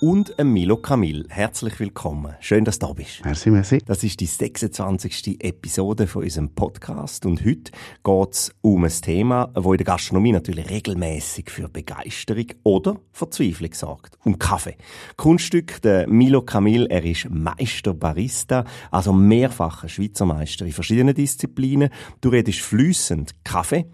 und Milo Kamil. Herzlich willkommen. Schön, dass du da bist. Merci, merci. Das ist die 26. Episode von unserem Podcast und heute geht es um ein Thema, wo in der Gastronomie natürlich regelmäßig für Begeisterung oder Verzweiflung sorgt. Um Kaffee. Kunststück, der Milo Kamil, er ist Meister Barista, also mehrfacher Schweizer Meister in verschiedenen Disziplinen. Du redest flüssend Kaffee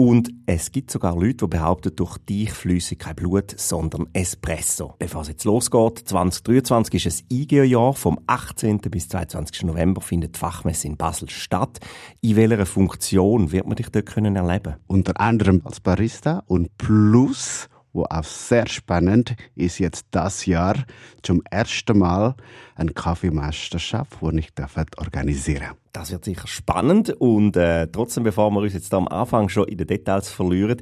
und es gibt sogar Leute, die behaupten, durch dich flüsse kein Blut, sondern Espresso. Bevor es jetzt losgeht, 2023 ist ein IGO-Jahr. Vom 18. bis 22. November findet die Fachmesse in Basel statt. In welcher Funktion wird man dich dort können erleben? Unter anderem als Barista und plus wo auch sehr spannend ist jetzt das Jahr zum ersten Mal eine Kaffeemeisterschaft, die ich organisieren Das wird sicher spannend und äh, trotzdem, bevor wir uns jetzt am Anfang schon in den Details verlieren,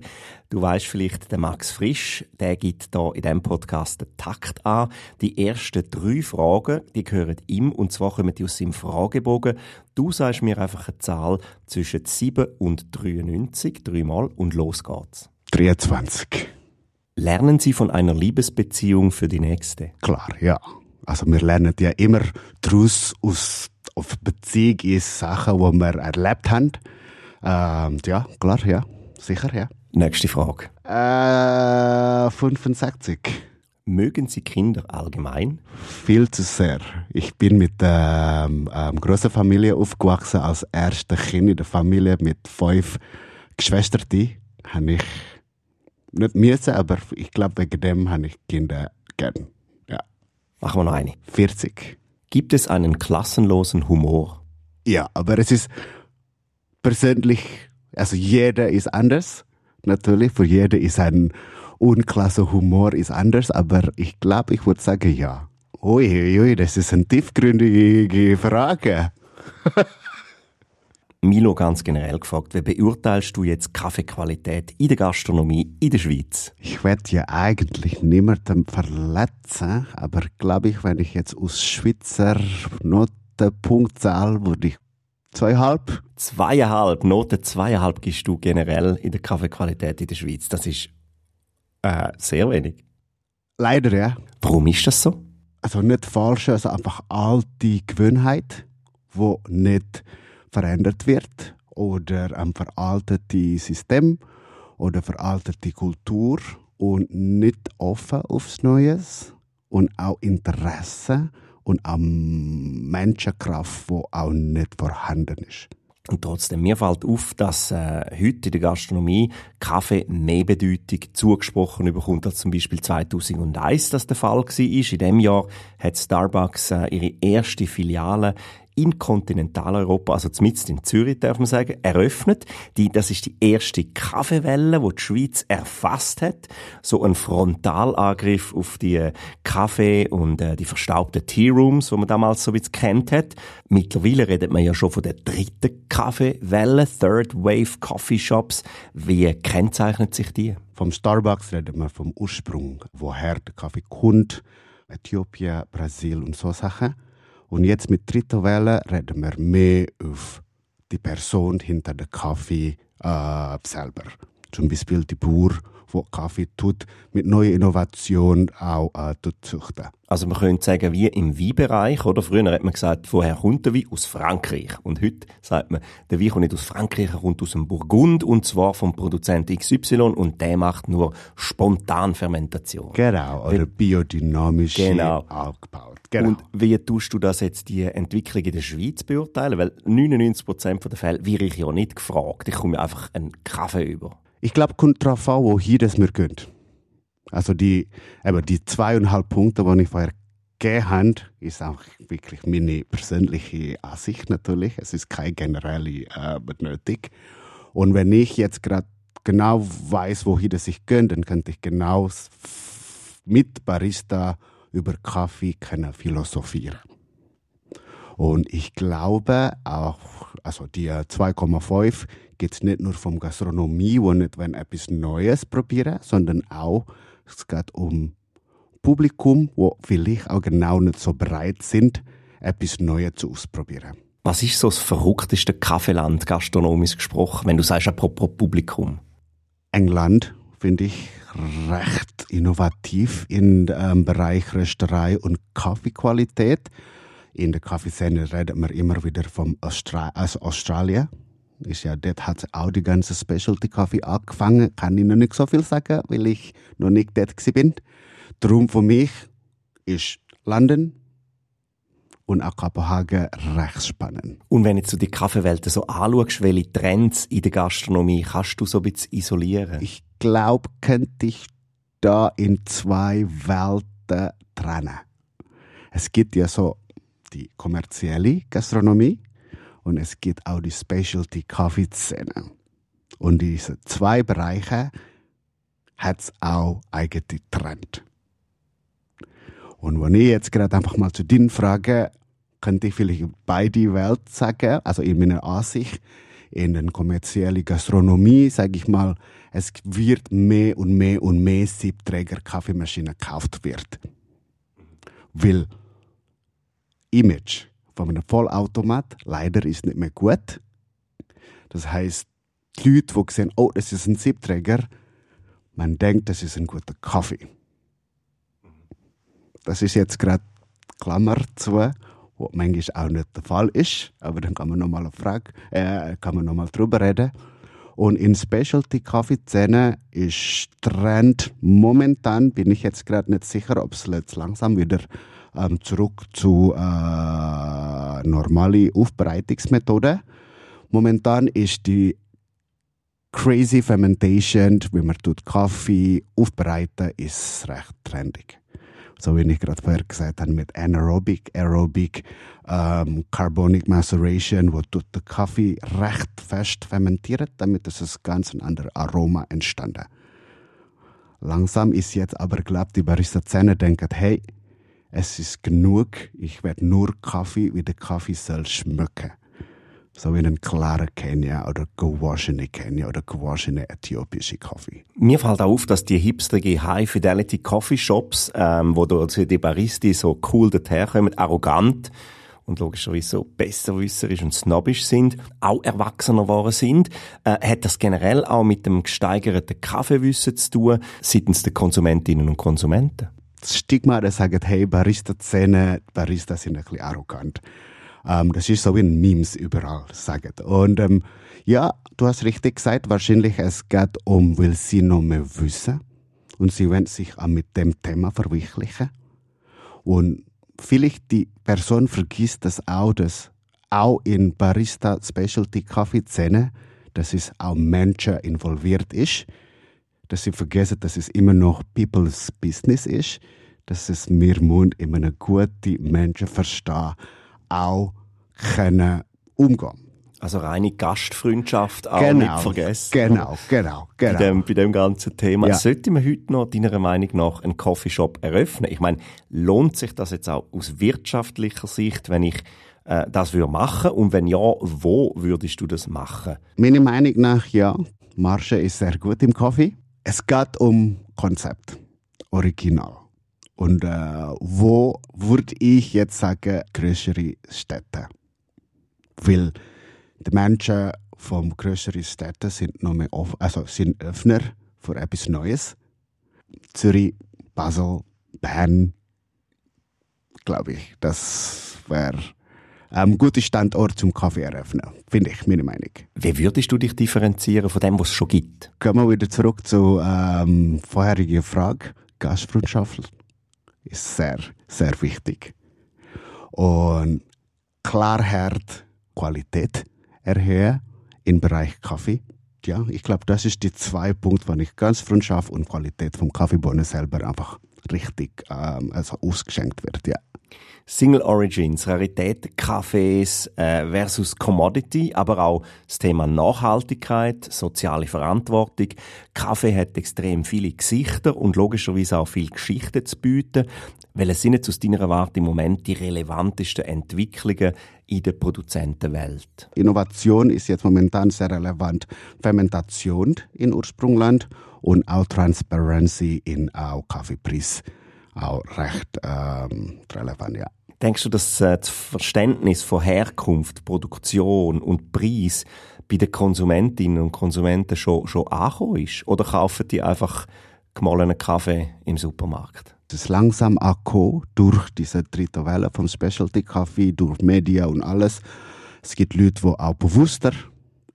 du weißt vielleicht, der Max Frisch, der gibt da in diesem Podcast den Takt an. Die ersten drei Fragen, die gehören ihm und zwar kommen die aus seinem Fragebogen. Du sagst mir einfach eine Zahl zwischen 7 und 93, dreimal und los geht's. 23. Lernen Sie von einer Liebesbeziehung für die nächste? Klar, ja. Also wir lernen ja immer daraus aus auf Beziehung ist Sachen, die wir erlebt haben. Ähm, ja, klar, ja. Sicher, ja. Nächste Frage. Äh, 65. Mögen Sie Kinder allgemein? Viel zu sehr. Ich bin mit einer ähm, ähm, großen Familie aufgewachsen, als erste Kind in der Familie mit fünf Geschwistern. Habe ich nicht müssen, aber ich glaube, wegen dem habe ich Kinder gern. Ja. Machen wir noch eine. 40. Gibt es einen klassenlosen Humor? Ja, aber es ist persönlich, also jeder ist anders. Natürlich, für jeder ist ein unklasse Humor ist anders, aber ich glaube, ich würde sagen ja. Ui, ui, das ist eine tiefgründige Frage. Milo ganz generell gefragt, wie beurteilst du jetzt Kaffeequalität in der Gastronomie in der Schweiz? Ich werde ja eigentlich niemanden verletzen, aber glaube ich, wenn ich jetzt aus Schweizer Notenpunktzahl würde ich zweieinhalb. Zweieinhalb, Note zweieinhalb gibst du generell in der Kaffeequalität in der Schweiz. Das ist äh, sehr wenig. Leider, ja. Warum ist das so? Also nicht falsch, also einfach alte Gewohnheit, wo nicht verändert wird oder ein veraltetes System oder veraltete Kultur und nicht offen aufs Neues und auch Interesse und auch Menschenkraft, wo auch nicht vorhanden ist. Und trotzdem, mir fällt auf, dass äh, heute in der Gastronomie Kaffee mehr Bedeutung zugesprochen bekommt als zum Beispiel 2001 das der Fall war. In dem Jahr hat Starbucks äh, ihre erste Filiale in Kontinentaleuropa, also zumindest in Zürich, darf man sagen, eröffnet. Die, das ist die erste Kaffeewelle, die die Schweiz erfasst hat. So ein Frontalangriff auf die Kaffee- und äh, die verstaubten Tea-Rooms, die man damals so wie es kennt hat. Mittlerweile redet man ja schon von der dritten Kaffeewelle, Third Wave Coffee Shops. Wie kennzeichnet sich die? Vom Starbucks reden wir vom Ursprung, woher der Kaffee kommt. Äthiopien, Brasil und so Sachen. Und jetzt mit dritter Welle reden wir mehr auf die Person hinter dem Kaffee äh, selber. Zum Beispiel die Bauer, der Kaffee tut, mit neuen Innovationen auch äh, züchten. Also man könnte sagen, wie im Weinbereich, oder? Früher hat man gesagt, woher kommt der Wein? Aus Frankreich. Und heute sagt man, der Wein kommt nicht aus Frankreich, er kommt aus dem Burgund, und zwar vom Produzenten XY, und der macht nur Spontanfermentation. Genau, oder biodynamisch genau. aufgebaut. Genau. Und wie tust du das jetzt, die Entwicklung in der Schweiz beurteilen? Weil 99% der Fälle wäre ich ja nicht gefragt. Ich komme einfach einen Kaffee über. Ich glaube, kommt darauf an, wohin das wir gehen. Also die, eben die zweieinhalb Punkte, die ich vorher gegeben habe, ist auch wirklich meine persönliche Ansicht natürlich. Es ist keine generelle äh, Benötigung. Und wenn ich jetzt gerade genau weiß, wohin das ich gehe, dann könnte ich genau mit Barista über Kaffee können philosophieren. Und ich glaube auch, also die 2,5 geht es nicht nur vom Gastronomie, wo nicht wenn etwas Neues probieren, sondern auch, es geht um Publikum, wo vielleicht auch genau nicht so bereit sind, etwas Neues zu ausprobieren. Was ist so das verrückteste Kaffeeland gastronomisch gesprochen, wenn du sagst apropos Publikum? England finde ich recht innovativ im ähm, Bereich Rösterei und Kaffeequalität. In der Kaffeeszene redet man immer wieder vom Austra also Australien. Ist ja, dort hat auch die ganze Specialty Kaffee angefangen. Kann ich noch nicht so viel sagen, weil ich noch nicht dort bin. Darum für mich ist London und auch Kopenhagen recht spannend. Und wenn du die Kaffeewelt so anschaust, welche Trends in der Gastronomie kannst du so ein bisschen isolieren? Ich glaube, könnte ich da in zwei Welten trennen. Es gibt ja so die kommerzielle Gastronomie und es gibt auch die Specialty Coffee Szene. Und diese zwei Bereiche hat es auch eigene Trend. Und wenn ich jetzt gerade einfach mal zu dir frage, könnte ich vielleicht beide Welt sagen, also in meiner Ansicht, in der kommerziellen Gastronomie, sage ich mal, es wird mehr und mehr und mehr Siebträger Kaffeemaschinen gekauft wird. Weil Image von einem Vollautomat leider ist nicht mehr gut. Das heißt, die Leute, die sehen, oh, das ist ein Siebträger, man denkt, das ist ein guter Kaffee. Das ist jetzt gerade Klammer zu, was manchmal auch nicht der Fall ist, aber dann kann man nochmal Frage, äh, kann man nochmal drüber reden. Und in Specialty Kaffeeszene ist Trend momentan, bin ich jetzt gerade nicht sicher, ob es jetzt langsam wieder ähm, zurück zu äh, normale Aufbereitungsmethode. Momentan ist die Crazy Fermentation, wie man tut Kaffee aufbereiten, ist recht trendig. So wie ich gerade vorher gesagt habe, mit Anaerobic, Aerobic, ähm, Carbonic Maceration, wo tut der Kaffee recht fest fermentiert, damit es ein ganz anderes Aroma entstanden. Langsam ist jetzt aber, glaube die Barista-Szene denkt, hey, es ist genug, ich werde nur Kaffee, wie der Kaffee soll schmecken. So wie einen klaren Kenia oder gewaschene Kenia oder gewaschene äthiopische Kaffee. Mir fällt auch auf, dass die hipsterige High-Fidelity Coffee Shops, ähm, wo die Baristi so cool daherkommen, arrogant und logischerweise so besserwisserisch und snobbisch sind, auch erwachsener geworden sind. Äh, hat das generell auch mit dem gesteigerten Kaffeewissen zu tun, seitens der Konsumentinnen und Konsumenten? Das Stigma, das sagt, hey, Barista-Szene, Baristas sind ein bisschen arrogant. Ähm, das ist so wie ein Memes überall, sagen. Und ähm, ja, du hast richtig gesagt, wahrscheinlich es geht um, weil sie noch mehr wissen und sie wollen sich auch mit dem Thema verwirklichen. Und vielleicht die Person vergisst das auch, dass auch in Barista Specialty Kaffee Szene, dass es auch Menschen involviert ist, dass sie vergessen, dass es immer noch People's Business ist, dass es mir Mund immer eine gute Menschen verstehen, auch können umgehen. Also reine Gastfreundschaft auch genau, nicht vergessen. Genau, genau, genau. Bei dem, bei dem ganzen Thema. Ja. Sollte man heute noch, deiner Meinung nach, einen Coffeeshop eröffnen? Ich meine, lohnt sich das jetzt auch aus wirtschaftlicher Sicht, wenn ich äh, das würde machen? Und wenn ja, wo würdest du das machen? Meiner Meinung nach ja. Marge ist sehr gut im Kaffee. Es geht um Konzept, Original. Und äh, wo würde ich jetzt sagen, größere Städte? Weil die Menschen vom größeren Städten sind noch mehr offen, also sind Öffner für etwas Neues. Zürich, Basel, Bern, glaube ich, das wäre ein guter Standort zum Kaffee eröffnen, finde ich, meine Meinung. Wie würdest du dich differenzieren von dem, was es schon gibt? Kommen wir wieder zurück zur ähm, vorherigen Frage. Gastfreundschaft ist sehr, sehr wichtig. Und Klarheit, Qualität erhöhen im Bereich Kaffee. Ja, ich glaube, das ist die zwei Punkte, wenn ich Gastfreundschaft und Qualität vom Kaffeebohnen selber einfach richtig ähm, also ausgeschenkt wird. Ja. Single Origins, Rarität, Kaffees äh, versus Commodity, aber auch das Thema Nachhaltigkeit, soziale Verantwortung. Kaffee hat extrem viele Gesichter und logischerweise auch viel Geschichten zu bieten. Welche sind jetzt aus deiner Warte im Moment die relevantesten Entwicklungen in der Produzentenwelt? Innovation ist jetzt momentan sehr relevant. Fermentation in Ursprungland und auch Transparency in auch Kaffeepreis. Auch recht ähm, relevant, ja. Denkst du, dass äh, das Verständnis von Herkunft, Produktion und Preis bei den Konsumentinnen und Konsumenten schon, schon angekommen ist? Oder kaufen die einfach gemahlenen Kaffee im Supermarkt? Es ist langsam angekommen durch diese dritte Welle vom Specialty Kaffee, durch Media und alles. Es gibt Leute, die auch bewusster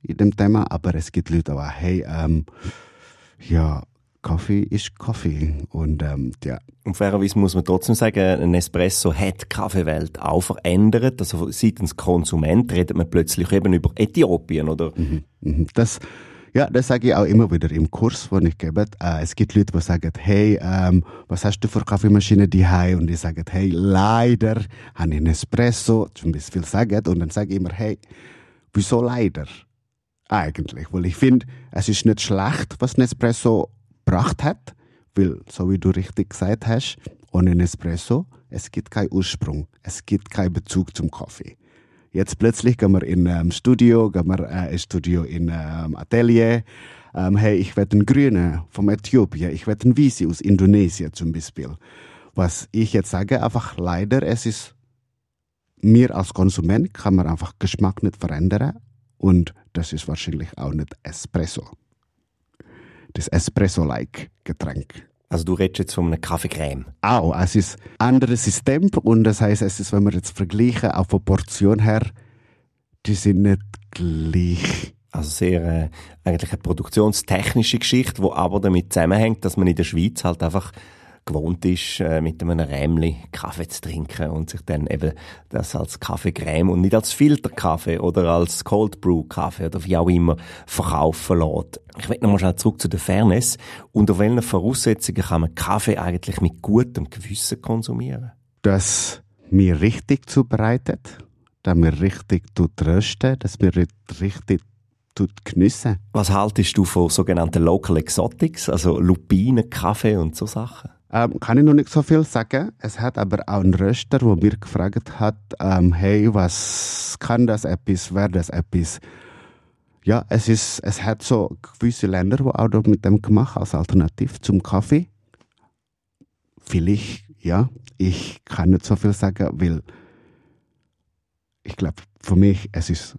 in dem Thema, aber es gibt Leute, die auch, hey, ähm, ja, Kaffee ist Kaffee. Und ähm, ja. Und fairerweise muss man trotzdem sagen, ein Espresso hat die Kaffeewelt auch verändert. Also seitens Konsument redet man plötzlich eben über Äthiopien, oder? Mhm, mhm. Das, ja, das sage ich auch immer wieder im Kurs, den ich gebe. Äh, es gibt Leute, die sagen, hey, ähm, was hast du für Kaffeemaschine die Und die sagen, hey, leider habe ich einen Espresso, zum Beispiel sagen. Und dann sage ich immer, hey, wieso leider? Eigentlich, weil ich finde, es ist nicht schlecht, was ein Espresso gebracht hat, weil, so wie du richtig gesagt hast, ohne Espresso, es gibt keinen Ursprung, es gibt keinen Bezug zum Kaffee. Jetzt plötzlich gehen wir in ein ähm, Studio, gehen wir äh, ein Studio in ähm, Atelier. Ähm, hey, ich werde einen Grünen vom Äthiopien, ich werde einen Visi aus Indonesien zum Beispiel. Was ich jetzt sage, einfach leider, es ist mir als Konsument kann man einfach Geschmack nicht verändern und das ist wahrscheinlich auch nicht Espresso das Espresso-like Getränk. Also du redest jetzt von einer Kaffeecreme? Auch, es ist ein anderes System und das heißt, es ist, wenn wir jetzt vergleichen, auch von Portion her, die sind nicht gleich. Also sehr äh, eigentlich eine produktionstechnische Geschichte, die aber damit zusammenhängt, dass man in der Schweiz halt einfach gewohnt ist, äh, mit einem Rämli Kaffee zu trinken und sich dann eben das als Kaffeecreme und nicht als Filterkaffee oder als Cold Brew Kaffee oder wie auch immer verkaufen lässt. Ich will nochmal schnell zurück zu der Fairness. Unter welchen Voraussetzungen kann man Kaffee eigentlich mit gutem Gewissen konsumieren? Dass mir richtig zubereitet, dass mir richtig tut rösten, dass mir richtig geniessen. Was haltest du von sogenannten Local Exotics, also Lupinen, Kaffee und so Sachen? Ähm, kann ich noch nicht so viel sagen. Es hat aber auch einen Röster, der mir gefragt hat, ähm, hey, was kann das etwas, wäre das etwas? Ja, es ist, es hat so gewisse Länder, die auch mit dem gemacht als Alternativ zum Kaffee. Vielleicht, ja. Ich kann nicht so viel sagen, weil ich glaube, für mich, es ist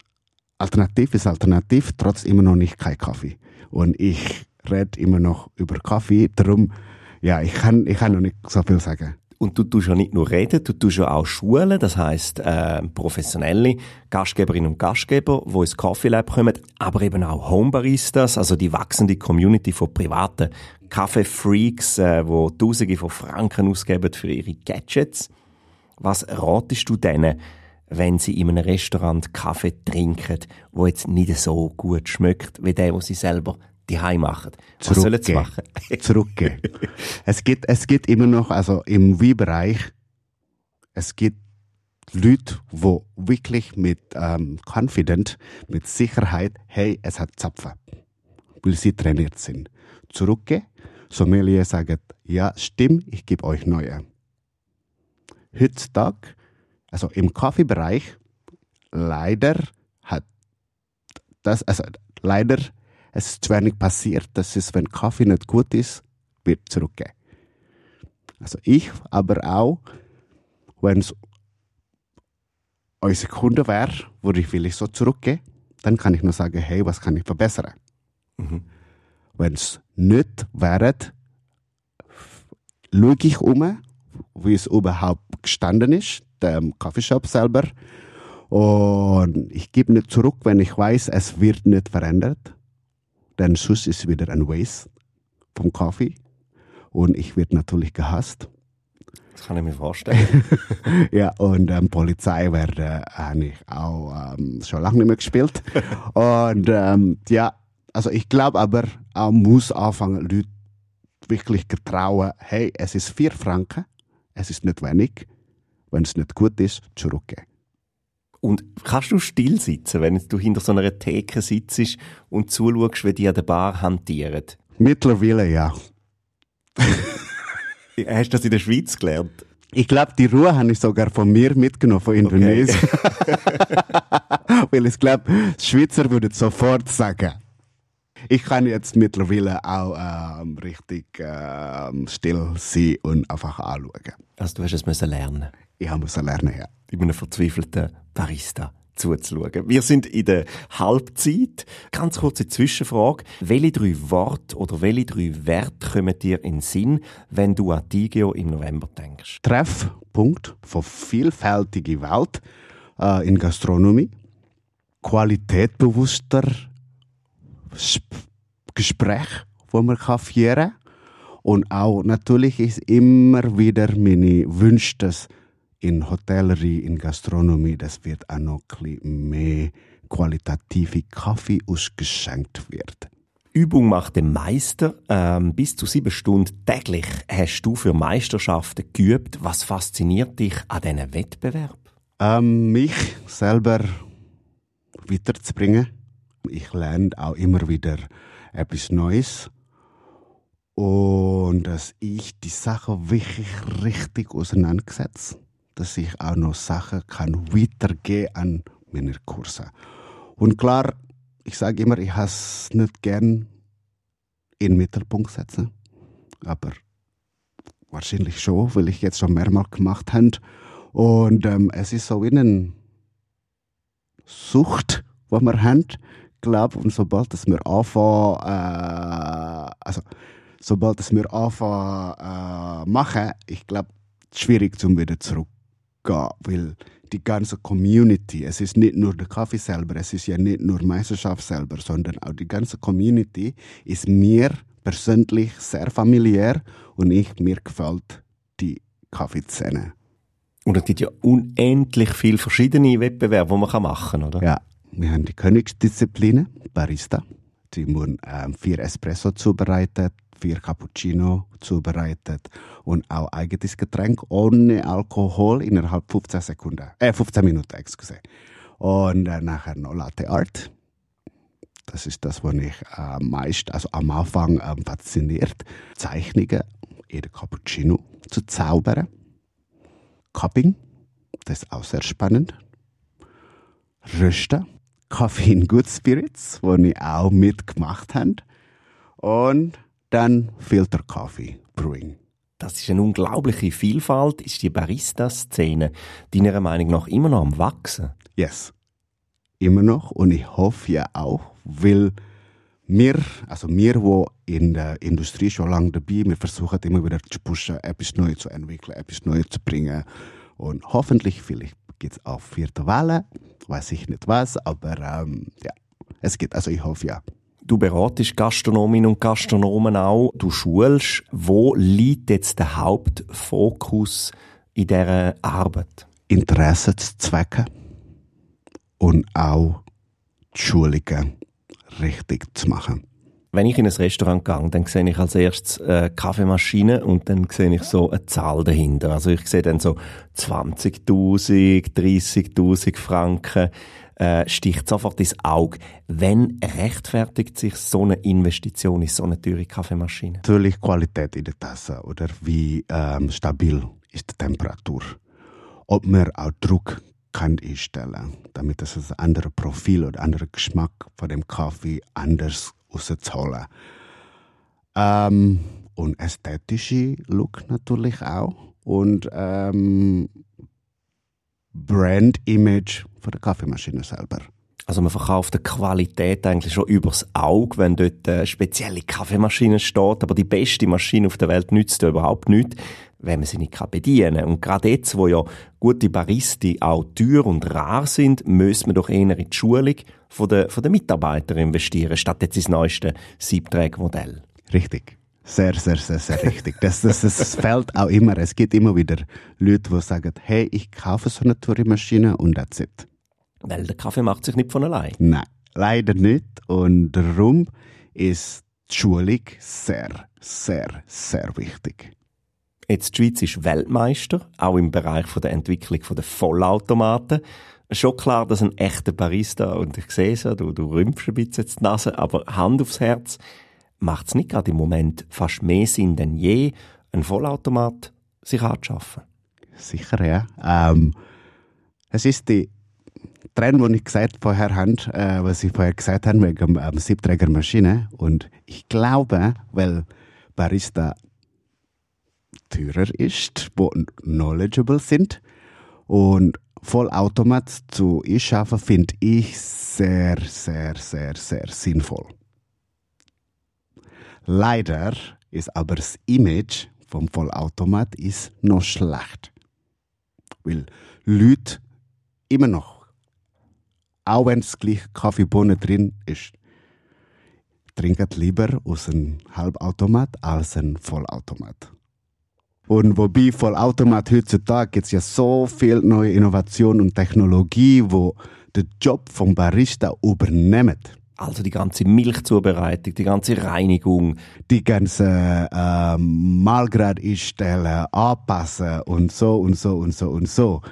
Alternativ ist Alternativ, trotz immer noch nicht kein Kaffee. Und ich rede immer noch über Kaffee, darum ja, ich kann, ich kann noch nicht so viel sagen. Und du tust ja nicht nur reden, du tust ja auch schulen, das heisst äh, professionelle Gastgeberinnen und Gastgeber, die ins Coffee Lab kommen, aber eben auch Homebaristas, also die wachsende Community von privaten Kaffeefreaks, äh, wo Tausende von Franken ausgeben für ihre Gadgets. Was ratest du denen, wenn sie in einem Restaurant Kaffee trinken, wo jetzt nicht so gut schmeckt wie der, wo sie selber die Heim machen. Was sollen sie machen? Zurückgehen. es gibt, es gibt immer noch, also im Wie-Bereich, es gibt Leute, die wirklich mit ähm, confident, mit Sicherheit, hey, es hat Zapfen, weil sie trainiert sind. Zurückgehen, Sommelier sagt, ja, stimmt, ich gebe euch neue. Heutzutage, also im Kaffeebereich, leider hat das, also leider es ist zu wenig passiert. Das ist, wenn Kaffee nicht gut ist, wird zurückgehen. Also ich, aber auch, wenn es unsere Kunde wäre, würde ich vielleicht so zurückgehen, dann kann ich nur sagen, hey, was kann ich verbessern? Mhm. Wenn es nicht wäre, schaue ich um, wie es überhaupt gestanden ist, der Kaffeeshop selber. Und ich gebe nicht zurück, wenn ich weiß, es wird nicht verändert. Dann Schuss ist wieder ein Waste vom Kaffee. Und ich werde natürlich gehasst. Das kann ich mir vorstellen. ja, und ähm, Polizei werde äh, auch ähm, schon lange nicht mehr gespielt. und ähm, ja, also ich glaube aber, auch muss anfangen, Leute wirklich getrauen, hey, es ist vier Franken, es ist nicht wenig, wenn es nicht gut ist, zurückgehen. Und kannst du still sitzen, wenn du hinter so einer Theke sitzt und zuschaust, wie die an der Bar hantieren? Mittlerweile ja. Hast du das in der Schweiz gelernt? Ich glaube, die Ruhe habe ich sogar von mir mitgenommen, von Indonesien. Okay. Weil ich glaube, Schweizer würden sofort sagen. Ich kann jetzt mittlerweile auch ähm, richtig ähm, still sein und einfach anschauen. Also du hast es müssen lernen. Ich musste lernen, ja. In einem verzweifelten Barista zuzuschauen. Wir sind in der Halbzeit. Ganz kurze Zwischenfrage. Welche drei Worte oder welche drei Werte kommen dir in den Sinn, wenn du an Tigeo im November denkst? Treffpunkt von vielfältiger Welt äh, in Gastronomie. Qualitätbewusster Gespräch, wo man kann führen und auch natürlich ist immer wieder meine Wünsche, dass in Hotellerie, in Gastronomie, das wird auch noch ein mehr qualitative Kaffee ausgeschenkt wird. Übung macht den Meister. Ähm, bis zu sieben Stunden täglich hast du für Meisterschaften geübt. Was fasziniert dich an diesen Wettbewerb? Ähm, mich selber weiterzubringen. Ich lerne auch immer wieder etwas Neues. Und dass ich die Sache wirklich richtig auseinandersetze dass ich auch noch Sachen kann weitergehen an meine Kurse. Und klar, ich sage immer, ich has nicht gern in den Mittelpunkt setzen, aber wahrscheinlich schon, weil ich jetzt schon mehrmals gemacht habe. Und ähm, es ist so eine Sucht, die wir haben, glaube und sobald dass wir anfangen, äh, also sobald dass wir anfangen äh, machen, ich glaube, schwierig zum wieder zurück gehen, weil die ganze Community, es ist nicht nur der Kaffee selber, es ist ja nicht nur Meisterschaft selber, sondern auch die ganze Community ist mir persönlich sehr familiär und ich, mir gefällt die Kaffeeszene. Und es gibt ja unendlich viele verschiedene Wettbewerbe, die man machen kann, oder? Ja, wir haben die Königsdisziplinen, Barista. Die müssen ähm, vier Espresso zubereiten, vier Cappuccino zubereitet und auch eigenes Getränk ohne Alkohol innerhalb 15 Sekunden, äh 15 Minuten, excuse. Und äh, nachher noch Latte Art. Das ist das, was mich äh, meist, also am Anfang äh, fasziniert. Zeichnungen in der Cappuccino zu zaubern. Cupping, das ist auch sehr spannend. Rösten, Kaffee in Good Spirits, wo ich auch mitgemacht habe. Und dann Filterkaffee Brewing. Das ist eine unglaubliche Vielfalt. Ist die Barista-Szene deiner Meinung nach immer noch am Wachsen? Yes. Immer noch. Und ich hoffe ja auch, weil wir, also wir, die in der Industrie schon lange dabei wir versuchen immer wieder zu pushen, etwas Neues zu entwickeln, etwas Neues zu bringen. Und hoffentlich, vielleicht gibt es auch vierte Welle, weiß ich nicht was, aber ähm, ja, es geht. Also ich hoffe ja. Du beratest Gastronominnen und Gastronomen auch. Du schulst. Wo liegt jetzt der Hauptfokus in dieser Arbeit? Interessenzwecke und auch die Schulungen richtig zu machen. Wenn ich in ein Restaurant gehe, dann sehe ich als erstes eine Kaffeemaschine und dann sehe ich so eine Zahl dahinter. Also ich sehe dann so 20.000, 30.000 Franken äh, sticht sofort ins Auge. Wenn rechtfertigt sich so eine Investition in so eine teure Kaffeemaschine? Natürlich Qualität in der Tasse oder wie ähm, stabil ist die Temperatur. Ob man auch Druck kann einstellen, damit es ein anderes Profil oder anderer Geschmack von dem Kaffee anders rauszuholen. Ähm, und ästhetische Look natürlich auch und ähm, Brand-Image von der Kaffeemaschine selber. Also man verkauft die Qualität eigentlich schon übers Auge, wenn dort eine spezielle Kaffeemaschine steht. Aber die beste Maschine auf der Welt nützt überhaupt nichts, wenn man sie nicht bedienen kann. Und gerade jetzt, wo ja gute Baristi auch teuer und rar sind, müssen wir doch eher in die Schulung von der, von der Mitarbeiter investieren, statt jetzt ins neueste Siebträgermodell. Richtig. Sehr, sehr, sehr, sehr richtig. Das, das, das fällt auch immer. Es gibt immer wieder Leute, die sagen, hey, ich kaufe so eine Tourmaschine und that's it. Weil der Kaffee macht sich nicht von allein. Nein, leider nicht. Und darum ist die Schulung sehr, sehr, sehr wichtig. Jetzt die Schweiz ist Weltmeister, auch im Bereich der Entwicklung der Vollautomaten. Schon klar, dass ein echter Barista, und ich sehe es ja, du, du rümpfst ein bisschen die Nase, aber Hand aufs Herz, macht es nicht gerade im Moment fast mehr Sinn denn je, einen Vollautomat sich anzuschaffen? Sicher, ja. Ähm, es ist die Trend, den ich gesagt vorher habe, äh, was ich vorher gesagt habe, wegen ähm, Siebträgermaschine. Und ich glaube, weil Barista teurer ist, wo knowledgeable sind und Vollautomat zu einschaffen, finde ich sehr, sehr, sehr, sehr sinnvoll. Leider ist aber das Image vom Vollautomat ist noch schlecht. Weil Leute immer noch, auch wenn es gleich Kaffeebohnen drin ist, trinken lieber aus einem Halbautomat als einem Vollautomat. Und wobei Vollautomat heutzutage gibt es ja so viel neue Innovation und Technologie, wo den Job vom Barista übernehmen. Also die ganze Milchzubereitung, die ganze Reinigung. Die ganze äh, Mahlgrad einstellen, anpassen und so und so und so und so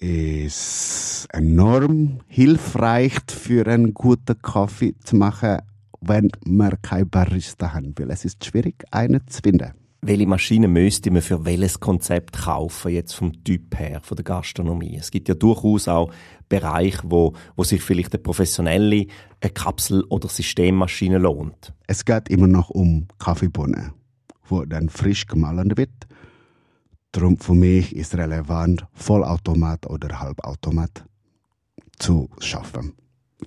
ist enorm hilfreich für einen guten Kaffee zu machen, wenn man kein Barista hat, weil es ist schwierig, einen zu finden welche Maschine müsste man für welches Konzept kaufen, jetzt vom Typ her, von der Gastronomie? Es gibt ja durchaus auch Bereiche, wo, wo sich vielleicht eine professionelle eine Kapsel- oder Systemmaschine lohnt. Es geht immer noch um Kaffeebohnen, wo dann frisch gemahlen wird. Darum für mich ist relevant, Vollautomat oder Halbautomat zu schaffen,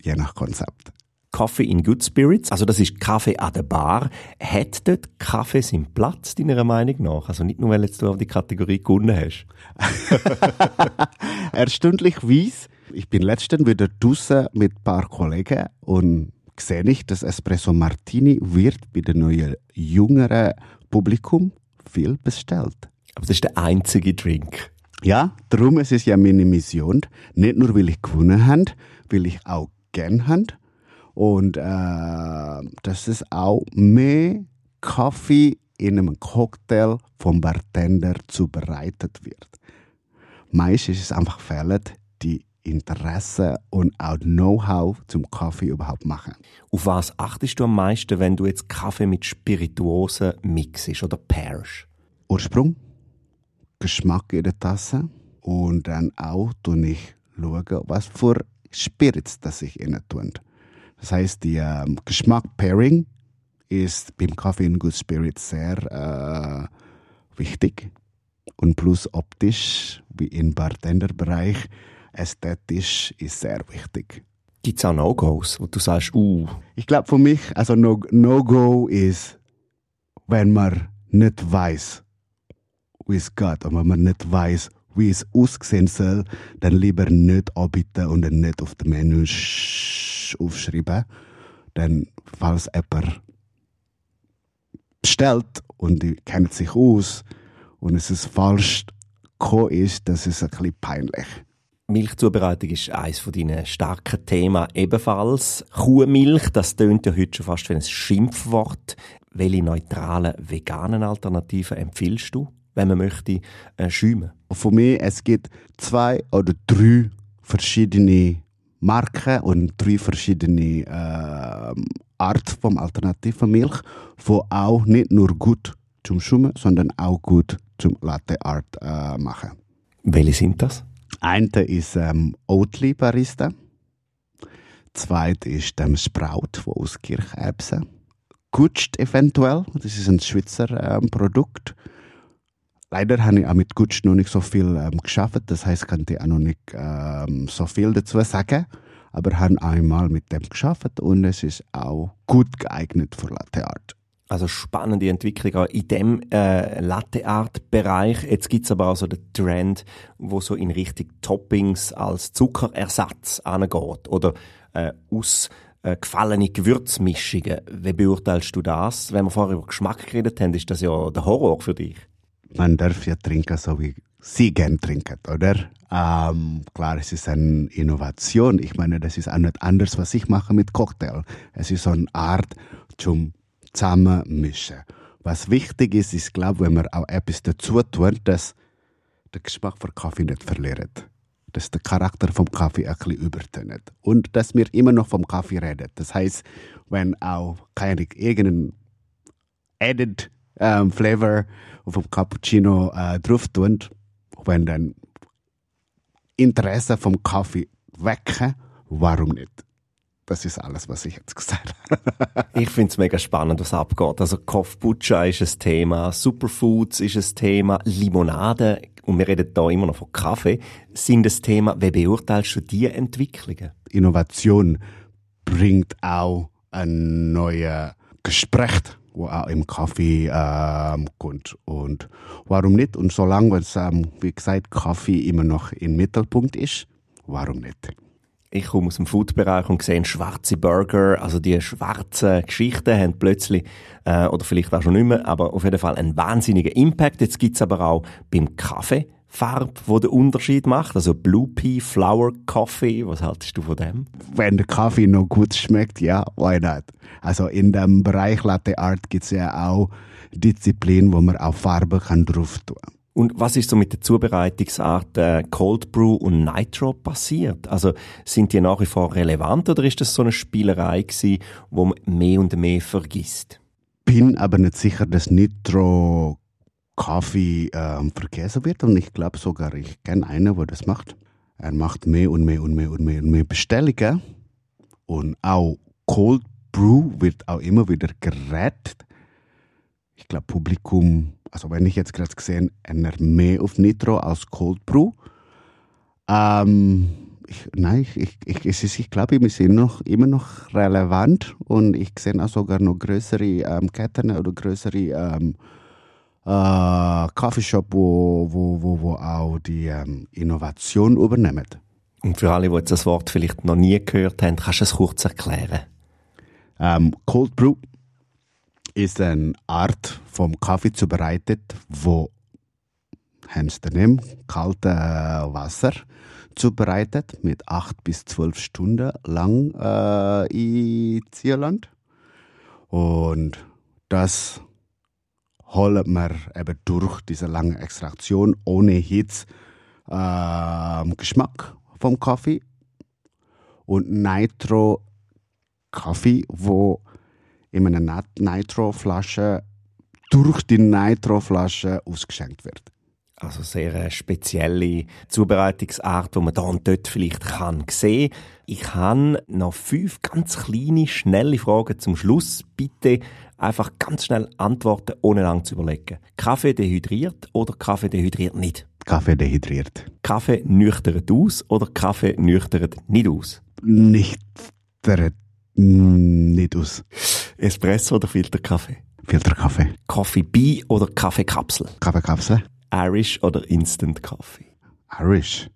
je nach Konzept. Coffee in Good Spirits, also das ist Kaffee an der Bar. Hat dort Kaffee seinen Platz, deiner Meinung nach? Also nicht nur, weil jetzt du auf die Kategorie gewonnen hast. Erstaunlicherweise, ich bin letztens wieder draußen mit ein paar Kollegen und sehe nicht, dass Espresso Martini wird bei dem neuen jüngeren Publikum viel bestellt. Aber das ist der einzige Drink. Ja, darum ist es ja meine Mission. Nicht nur, weil ich gewonnen habe, weil ich auch gern habe, und äh, dass es auch mehr Kaffee in einem Cocktail vom Bartender zubereitet wird. Meistens ist es einfach fehlt die Interesse und auch Know-how zum Kaffee überhaupt machen. Auf was achtest du am meisten, wenn du jetzt Kaffee mit Spirituosen mixest oder pairst? Ursprung, Geschmack in der Tasse und dann auch schaue ich, was für Spirits das ich innen tun. Das heißt, die ähm, Geschmack-Pairing ist beim Kaffee in Good Spirit sehr äh, wichtig. Und plus optisch, wie im Bartenderbereich, ästhetisch ist sehr wichtig. Gibt es auch No-Gos, wo du sagst, uh? Ich glaube für mich, also No-Go no ist, wenn man nicht weiß, wie es geht, und wenn man nicht weiß, wie es aussehen soll, dann lieber nicht anbieten und dann nicht auf dem Menü aufschreiben. Dann, falls jemand bestellt und die kennt sich aus und es ist falsch gekommen ist, das ist ein bisschen peinlich. Milchzubereitung ist eines von starken Themen ebenfalls. Kuhmilch, das tönt ja heute schon fast wie ein Schimpfwort. Welche neutralen veganen Alternativen empfiehlst du? Wenn man möchte, äh, schäumen? Für mich, es gibt zwei oder drei verschiedene Marken und drei verschiedene äh, Arten von alternativen Milch, die auch nicht nur gut zum Schummen, sondern auch gut zum Latte Art äh, machen. Welche sind das? Eine ist ähm, Oatly Barista. Zweite ist ähm, Sprout, wo aus Kircherbsen. Gutscht eventuell, das ist ein Schweizer ähm, Produkt. Leider habe ich auch mit Gutsch noch nicht so viel ähm, geschafft, das heißt, kann ich auch noch nicht ähm, so viel dazu sagen. Aber habe einmal mit dem geschafft und es ist auch gut geeignet für Latte Art. Also spannende Entwicklung auch in dem äh, Latte Art Bereich. Jetzt gibt's aber auch so den Trend, wo so in Richtung Toppings als Zuckerersatz angeht oder äh, aus gefallene Gewürzmischungen. Wie beurteilst du das? Wenn wir vorher über Geschmack geredet haben, ist das ja der Horror für dich man darf ja trinken, so wie sie gern trinken, oder? Ähm, klar, es ist eine Innovation. Ich meine, das ist auch nicht anders, was ich mache mit Cocktail. Es ist so eine Art zum Zusammenmischen. Was wichtig ist, ist, glaube wenn man auch etwas dazu tut, dass der Geschmack von Kaffee nicht verliert. Dass der Charakter vom Kaffee ein bisschen übertönt. Und dass wir immer noch vom Kaffee reden. Das heißt, wenn auch keine irgendeinen added ähm, Flavor vom Cappuccino äh, drauf tun, wenn dann Interesse vom Kaffee wecken, warum nicht? Das ist alles, was ich jetzt gesagt habe. ich finde es mega spannend, was abgeht. Also Kopfbutscha ist ein Thema, Superfoods ist ein Thema, Limonade, und wir reden da immer noch von Kaffee, sind das Thema. Wie beurteilst du diese Entwicklungen? Innovation bringt auch ein neues Gespräch, im Kaffee ähm, kommt. Und warum nicht? Und solange es, ähm, wie gesagt, Kaffee immer noch im Mittelpunkt ist, warum nicht? Ich komme aus dem Food-Bereich und sehe schwarze Burger, also die schwarzen Geschichten haben plötzlich, äh, oder vielleicht auch schon nicht mehr, aber auf jeden Fall einen wahnsinnigen Impact. Jetzt gibt's aber auch beim Kaffee Farbe, wo den Unterschied macht, also Blue Pea, Flower Coffee, was haltest du von dem? Wenn der Kaffee noch gut schmeckt, ja, why not? Also in dem Bereich Latte Art gibt's ja auch Disziplin, wo man auch Farbe kann drauf tun. Und was ist so mit der Zubereitungsart äh, Cold Brew und Nitro passiert? Also sind die nach wie vor relevant oder ist das so eine Spielerei gewesen, wo man mehr und mehr vergisst? Bin aber nicht sicher, dass Nitro Kaffee ähm, vergessen wird und ich glaube sogar, ich kenne einen, der das macht. Er macht mehr und mehr und mehr und mehr und mehr Bestellungen und auch Cold Brew wird auch immer wieder gerettet. Ich glaube, Publikum also wenn ich jetzt gerade gesehen, einer mehr auf Nitro als Cold Brew. Ähm, ich, nein, ich, ich, ich, ich glaube, wir sind noch, immer noch relevant und ich sehe auch sogar noch größere ähm, Ketten oder größere ähm, äh, Coffeeshop, wo, wo, wo, wo auch die ähm, Innovation übernehmen. Und für alle, die jetzt das Wort vielleicht noch nie gehört haben, kannst du es kurz erklären? Ähm, Cold Brew ist eine Art vom Kaffee zubereitet, wo Hans daneben kalte Wasser zubereitet mit acht bis zwölf Stunden lang äh, in Zierland und das holt man eben durch diese lange Extraktion ohne Hitze äh, Geschmack vom Kaffee und Nitro Kaffee, wo in einer Nitro-Flasche durch die Nitro-Flasche ausgeschenkt wird. Also sehr eine spezielle Zubereitungsart, die man da und dort vielleicht kann sehen. Ich habe noch fünf ganz kleine, schnelle Fragen zum Schluss. Bitte einfach ganz schnell antworten, ohne lang zu überlegen. Kaffee dehydriert oder Kaffee dehydriert nicht? Kaffee dehydriert. Kaffee nüchtert aus oder Kaffee nüchtert nicht aus? Nicht nicht aus. Espresso oder Filterkaffee? Filterkaffee. Coffee Bee oder Kaffeekapsel? Kaffeekapsel. Irish oder Instant Coffee? Irish.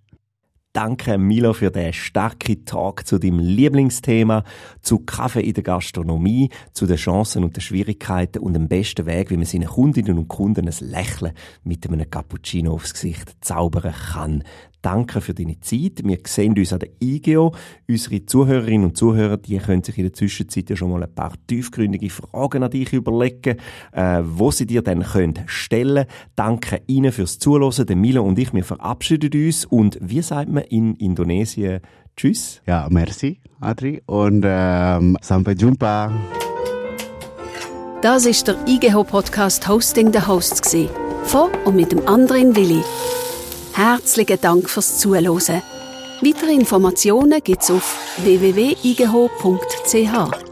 Danke Milo für den starken Talk zu deinem Lieblingsthema, zu Kaffee in der Gastronomie, zu den Chancen und den Schwierigkeiten und dem besten Weg, wie man seinen Kundinnen und Kunden ein Lächeln mit einem Cappuccino aufs Gesicht zaubern kann. Danke für deine Zeit. Wir sehen uns an der IGO. Unsere Zuhörerinnen und Zuhörer, die können sich in der Zwischenzeit ja schon mal ein paar tiefgründige Fragen an dich überlegen, äh, wo sie dir dann können stellen. Danke Ihnen fürs Zuhören. Der Milo und ich, wir verabschieden uns und wie sagt man in Indonesien Tschüss? Ja, merci, Adri und ähm, sampai jumpa. Das ist der IGO Podcast Hosting the Hosts von und mit dem anderen Willi. Herzlichen Dank fürs Zuhören. Weitere Informationen gibt's auf www.igeho.ch.